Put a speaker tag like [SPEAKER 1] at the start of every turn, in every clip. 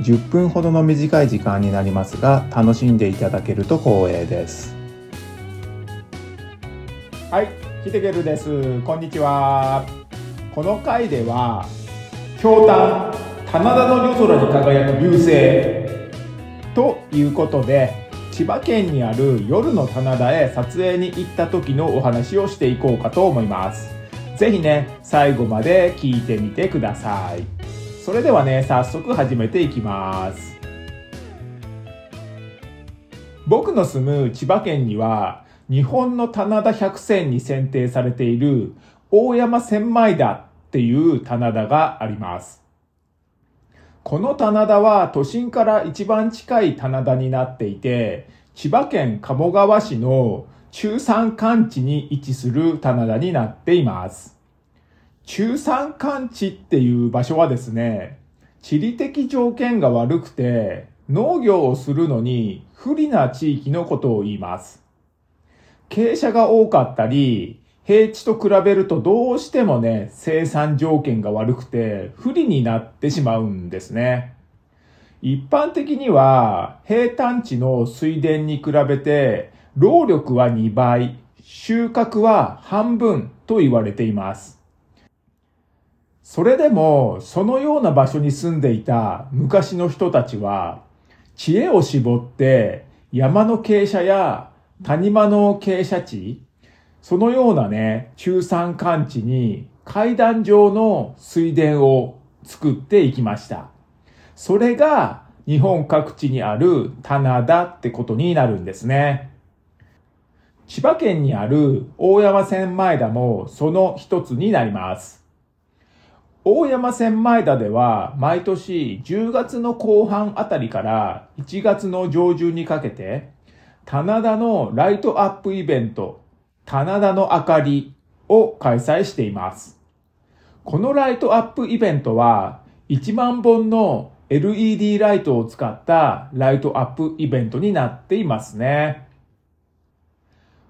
[SPEAKER 1] 10分ほどの短い時間になりますが楽しんでいただけると光栄です。はいヒデゲルです。こんにちは。この回では京丹棚田の夜空に輝く流星。ということで千葉県にある夜の棚田へ撮影に行った時のお話をしていこうかと思います。ぜひね最後まで聞いてみてください。それではね早速始めていきます。僕の住む千葉県には日本の棚田百選に選定されている大山千枚田っていう棚田があります。この棚田は都心から一番近い棚田になっていて千葉県鴨川市の中山間地に位置する棚田になっています。中山間地っていう場所はですね、地理的条件が悪くて、農業をするのに不利な地域のことを言います。傾斜が多かったり、平地と比べるとどうしてもね、生産条件が悪くて不利になってしまうんですね。一般的には平坦地の水田に比べて労力は2倍、収穫は半分と言われています。それでも、そのような場所に住んでいた昔の人たちは、知恵を絞って山の傾斜や谷間の傾斜地、そのようなね、中山間地に階段状の水田を作っていきました。それが日本各地にある棚田ってことになるんですね。千葉県にある大山千枚田もその一つになります。大山千枚田では毎年10月の後半あたりから1月の上旬にかけて棚田のライトアップイベント棚田の明かりを開催しています。このライトアップイベントは1万本の LED ライトを使ったライトアップイベントになっていますね。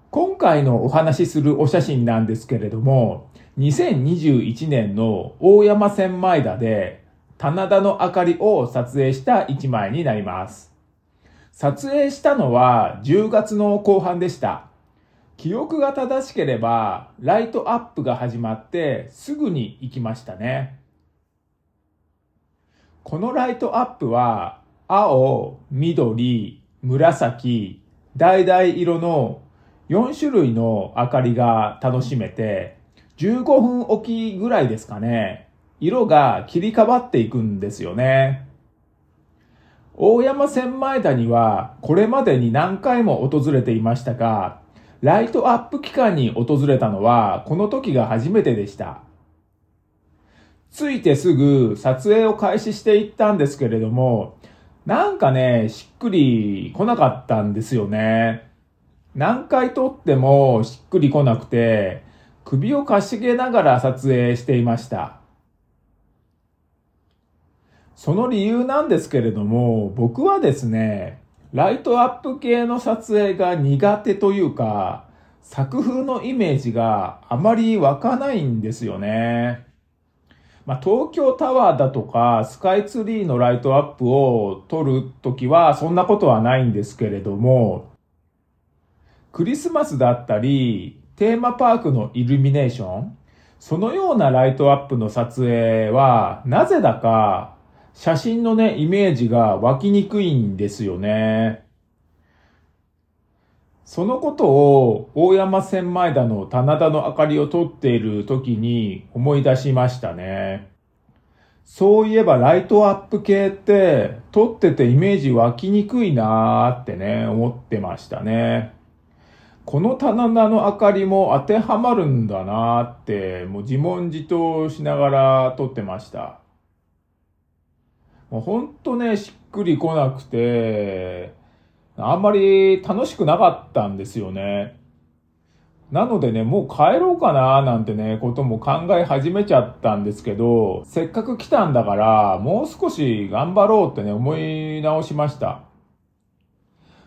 [SPEAKER 1] 今回のお話しするお写真なんですけれども、2021年の大山千枚田で棚田の明かりを撮影した一枚になります。撮影したのは10月の後半でした。記憶が正しければ、ライトアップが始まってすぐに行きましたね。このライトアップは、青、緑、紫、橙色の4種類の明かりが楽しめて、15分おきぐらいですかね、色が切り替わっていくんですよね。大山千枚田にはこれまでに何回も訪れていましたが、ライトアップ期間に訪れたのはこの時が初めてでした。着いてすぐ撮影を開始していったんですけれども、なんかね、しっくり来なかったんですよね。何回撮ってもしっくり来なくて、首をかしげながら撮影していました。その理由なんですけれども、僕はですね、ライトアップ系の撮影が苦手というか、作風のイメージがあまり湧かないんですよね。まあ、東京タワーだとかスカイツリーのライトアップを撮るときはそんなことはないんですけれども、クリスマスだったり、テーマパークのイルミネーション、そのようなライトアップの撮影は、なぜだか写真のね、イメージが湧きにくいんですよね。そのことを大山千枚田の棚田の明かりを撮っている時に思い出しましたね。そういえばライトアップ系って撮っててイメージ湧きにくいなーってね、思ってましたね。この棚田の明かりも当てはまるんだなって、もう自問自答しながら撮ってました。もうほんとね、しっくりこなくて、あんまり楽しくなかったんですよね。なのでね、もう帰ろうかななんてね、ことも考え始めちゃったんですけど、せっかく来たんだから、もう少し頑張ろうってね、思い直しました。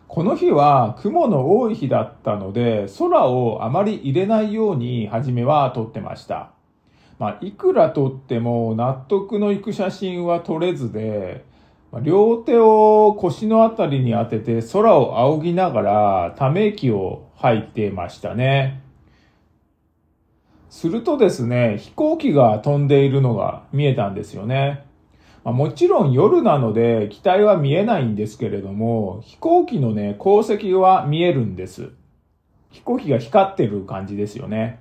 [SPEAKER 1] この日は雲の多い日だったので、空をあまり入れないように初めは撮ってました。まあ、いくら撮っても納得のいく写真は撮れずで、両手を腰のあたりに当てて空を仰ぎながらため息を吐いてましたね。するとですね、飛行機が飛んでいるのが見えたんですよね。まあ、もちろん夜なので機体は見えないんですけれども、飛行機のね、航跡は見えるんです。飛行機が光ってる感じですよね。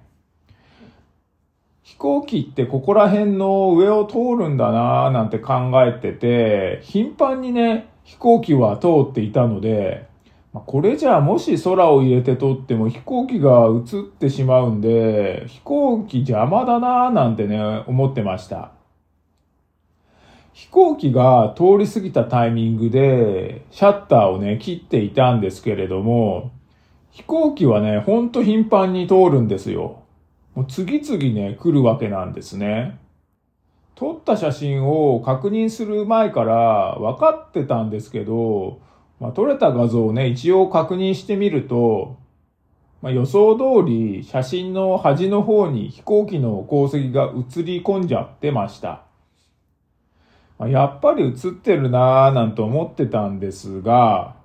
[SPEAKER 1] 飛行機ってここら辺の上を通るんだなぁなんて考えてて、頻繁にね、飛行機は通っていたので、これじゃあもし空を入れて撮っても飛行機が映ってしまうんで、飛行機邪魔だなぁなんてね、思ってました。飛行機が通り過ぎたタイミングで、シャッターをね、切っていたんですけれども、飛行機はね、ほんと頻繁に通るんですよ。もう次々ね、来るわけなんですね。撮った写真を確認する前から分かってたんですけど、まあ、撮れた画像をね、一応確認してみると、まあ、予想通り写真の端の方に飛行機の航跡が映り込んじゃってました。やっぱり映ってるなぁなんて思ってたんですが、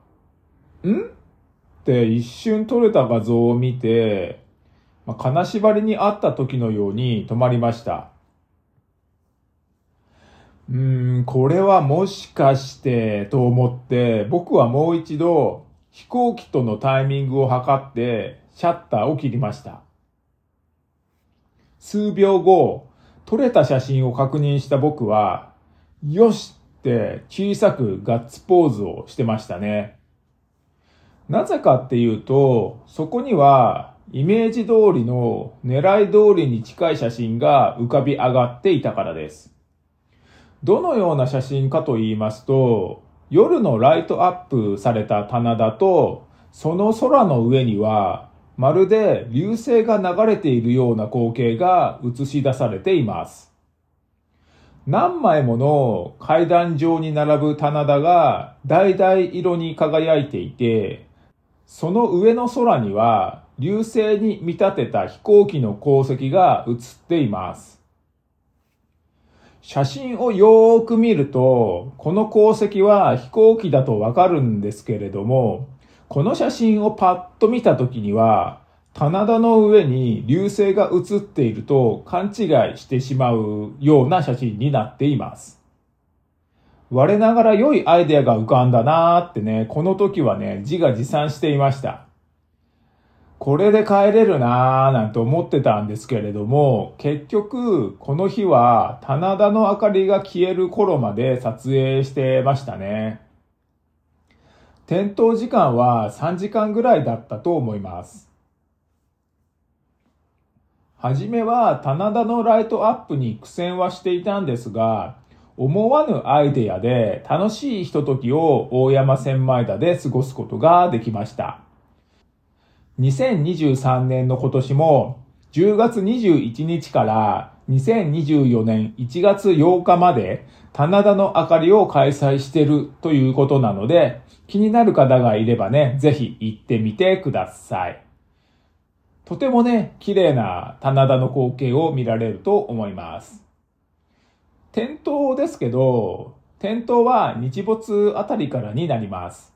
[SPEAKER 1] ん？って一瞬撮れた画像を見て、まあ、金縛りにあった時のように止まりました。うーん、これはもしかしてと思って僕はもう一度飛行機とのタイミングを測ってシャッターを切りました。数秒後、撮れた写真を確認した僕は、よしって小さくガッツポーズをしてましたね。なぜかっていうと、そこにはイメージ通りの狙い通りに近い写真が浮かび上がっていたからです。どのような写真かと言いますと、夜のライトアップされた棚田と、その空の上には、まるで流星が流れているような光景が映し出されています。何枚もの階段状に並ぶ棚田が橙色に輝いていて、その上の空には流星に見立てた飛行機の航跡が映っています。写真をよーく見ると、この航跡は飛行機だとわかるんですけれども、この写真をパッと見た時には、棚田の上に流星が映っていると勘違いしてしまうような写真になっています。我ながら良いアイデアが浮かんだなーってね、この時はね、自画自賛していました。これで帰れるなぁなんて思ってたんですけれども、結局、この日は棚田の明かりが消える頃まで撮影してましたね。点灯時間は3時間ぐらいだったと思います。はじめは棚田のライトアップに苦戦はしていたんですが、思わぬアイデアで楽しいひとときを大山千枚田で過ごすことができました。2023年の今年も10月21日から2024年1月8日まで棚田の明かりを開催しているということなので気になる方がいればね、ぜひ行ってみてください。とてもね、綺麗な棚田の光景を見られると思います。点灯ですけど、点灯は日没あたりからになります。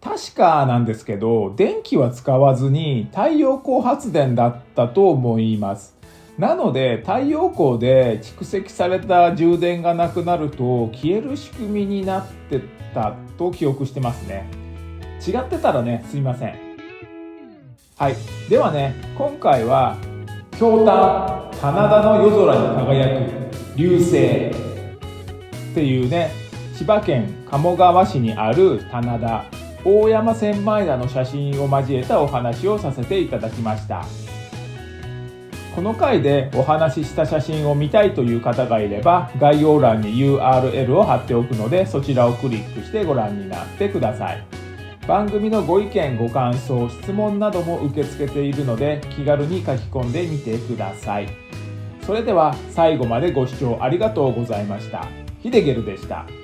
[SPEAKER 1] 確かなんですけど、電気は使わずに太陽光発電だったと思います。なので太陽光で蓄積された充電がなくなると消える仕組みになってたと記憶してますね。違ってたらね、すいません。はい。ではね、今回は、京丹、棚田の夜空に輝く流星。っていうね、千葉県鴨川市にある棚田大山千枚田の写真を交えたお話をさせていただきました。この回でお話しした写真を見たいという方がいれば概要欄に URL を貼っておくのでそちらをクリックしてご覧になってください。番組のご意見ご感想質問なども受け付けているので気軽に書き込んでみてくださいそれでは最後までご視聴ありがとうございましたヒデゲルでした。